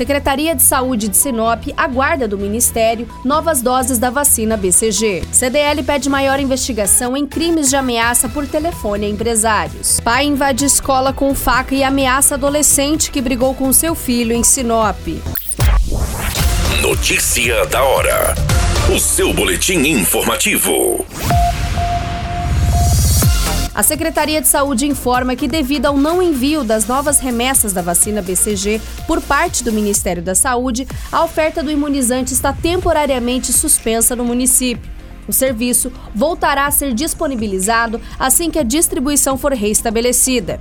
Secretaria de Saúde de Sinop aguarda do Ministério novas doses da vacina BCG. CDL pede maior investigação em crimes de ameaça por telefone a empresários. Pai invade escola com faca e ameaça adolescente que brigou com seu filho em Sinop. Notícia da hora. O seu boletim informativo. A Secretaria de Saúde informa que, devido ao não envio das novas remessas da vacina BCG por parte do Ministério da Saúde, a oferta do imunizante está temporariamente suspensa no município. O serviço voltará a ser disponibilizado assim que a distribuição for reestabelecida.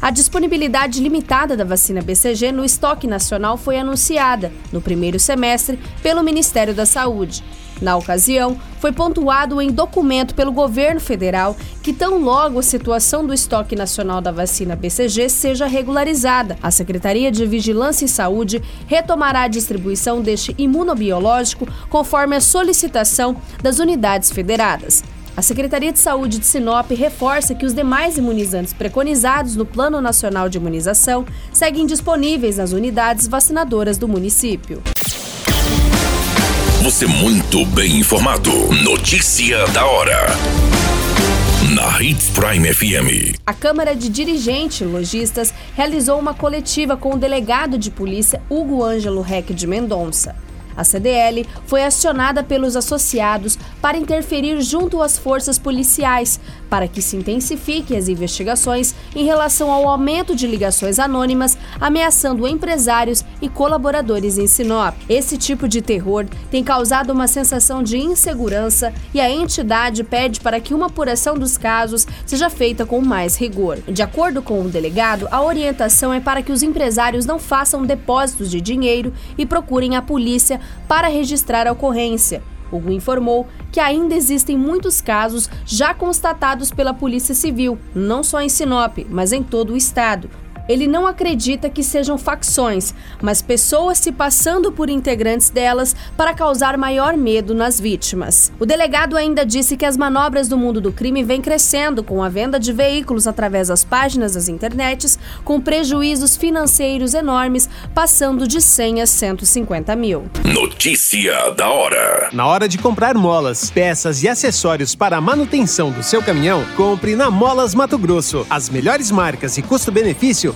A disponibilidade limitada da vacina BCG no estoque nacional foi anunciada, no primeiro semestre, pelo Ministério da Saúde. Na ocasião, foi pontuado em documento pelo governo federal que, tão logo a situação do estoque nacional da vacina BCG seja regularizada, a Secretaria de Vigilância e Saúde retomará a distribuição deste imunobiológico conforme a solicitação das unidades federadas. A Secretaria de Saúde de Sinop reforça que os demais imunizantes preconizados no Plano Nacional de Imunização seguem disponíveis nas unidades vacinadoras do município. Você muito bem informado. Notícia da hora. Na Hits Prime FM. A Câmara de Dirigentes Logistas realizou uma coletiva com o delegado de polícia Hugo Ângelo Reck de Mendonça. A CDL foi acionada pelos associados para interferir junto às forças policiais, para que se intensifiquem as investigações em relação ao aumento de ligações anônimas ameaçando empresários e colaboradores em Sinop. Esse tipo de terror tem causado uma sensação de insegurança e a entidade pede para que uma apuração dos casos seja feita com mais rigor. De acordo com o delegado, a orientação é para que os empresários não façam depósitos de dinheiro e procurem a polícia para registrar a ocorrência. Hugo informou que ainda existem muitos casos já constatados pela Polícia Civil, não só em Sinop, mas em todo o estado, ele não acredita que sejam facções, mas pessoas se passando por integrantes delas para causar maior medo nas vítimas. O delegado ainda disse que as manobras do mundo do crime vêm crescendo com a venda de veículos através das páginas das internets, com prejuízos financeiros enormes, passando de 100 a 150 mil. Notícia da hora. Na hora de comprar molas, peças e acessórios para a manutenção do seu caminhão, compre na Molas Mato Grosso. As melhores marcas e custo-benefício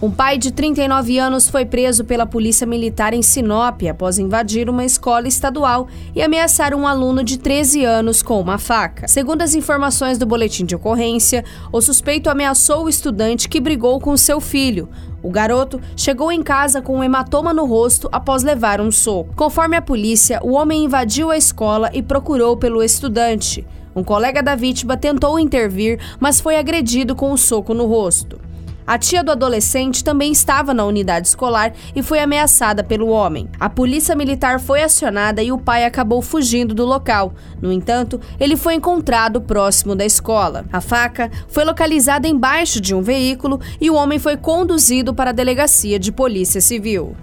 Um pai de 39 anos foi preso pela Polícia Militar em Sinop após invadir uma escola estadual e ameaçar um aluno de 13 anos com uma faca. Segundo as informações do boletim de ocorrência, o suspeito ameaçou o estudante que brigou com seu filho. O garoto chegou em casa com um hematoma no rosto após levar um soco. Conforme a polícia, o homem invadiu a escola e procurou pelo estudante. Um colega da vítima tentou intervir, mas foi agredido com um soco no rosto. A tia do adolescente também estava na unidade escolar e foi ameaçada pelo homem. A polícia militar foi acionada e o pai acabou fugindo do local. No entanto, ele foi encontrado próximo da escola. A faca foi localizada embaixo de um veículo e o homem foi conduzido para a delegacia de polícia civil.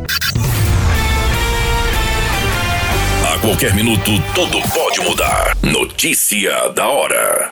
A qualquer minuto, tudo pode mudar. Notícia da hora.